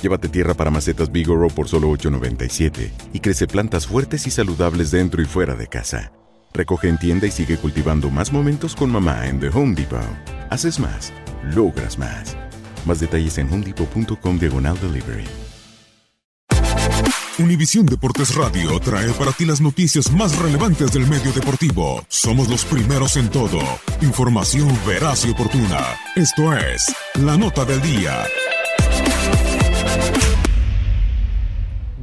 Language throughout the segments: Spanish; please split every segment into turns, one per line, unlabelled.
Llévate tierra para macetas Bigoro por solo $8.97 y crece plantas fuertes y saludables dentro y fuera de casa. Recoge en tienda y sigue cultivando más momentos con mamá en The Home Depot. Haces más, logras más. Más detalles en homedepot.com diagonal delivery.
Univisión Deportes Radio trae para ti las noticias más relevantes del medio deportivo. Somos los primeros en todo. Información veraz y oportuna. Esto es La Nota del Día.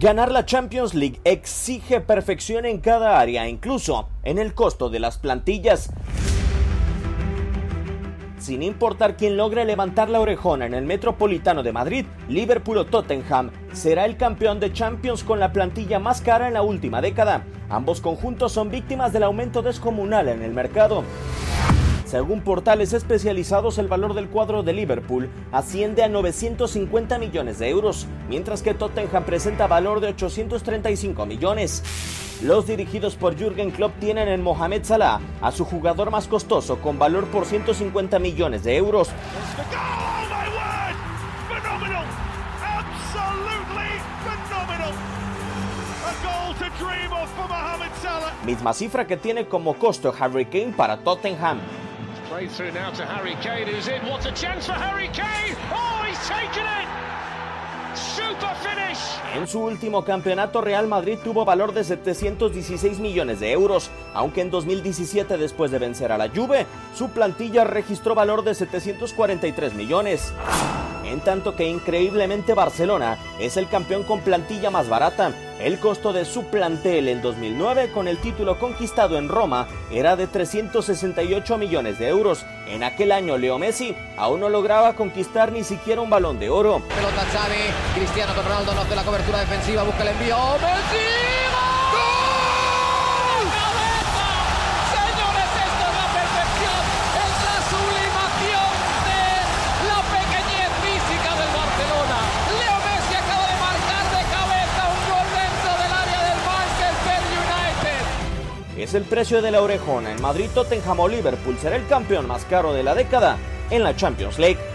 Ganar la Champions League exige perfección en cada área, incluso en el costo de las plantillas. Sin importar quién logre levantar la orejona en el Metropolitano de Madrid, Liverpool o Tottenham será el campeón de Champions con la plantilla más cara en la última década. Ambos conjuntos son víctimas del aumento descomunal en el mercado. Según portales especializados, el valor del cuadro de Liverpool asciende a 950 millones de euros, mientras que Tottenham presenta valor de 835 millones. Los dirigidos por Jürgen Klopp tienen en Mohamed Salah a su jugador más costoso con valor por 150 millones de euros. Misma cifra que tiene como costo Harry Kane para Tottenham.
Played through now to Harry Kane, who's in. What a chance for Harry Kane! Oh, he's taken it! Finish!
En su último campeonato, Real Madrid tuvo valor de 716 millones de euros, aunque en 2017, después de vencer a la Juve, su plantilla registró valor de 743 millones. En tanto que increíblemente Barcelona es el campeón con plantilla más barata. El costo de su plantel en 2009 con el título conquistado en Roma era de 368 millones de euros. En aquel año Leo Messi aún no lograba conquistar ni siquiera un balón de oro.
Pelota Xavi, Cristiano Ronaldo no la cobertura defensiva, busca el envío. ¡Oh, ¡Messi!
El precio de la orejona. En Madrid, Tottenham o Liverpool será el campeón más caro de la década en la Champions League.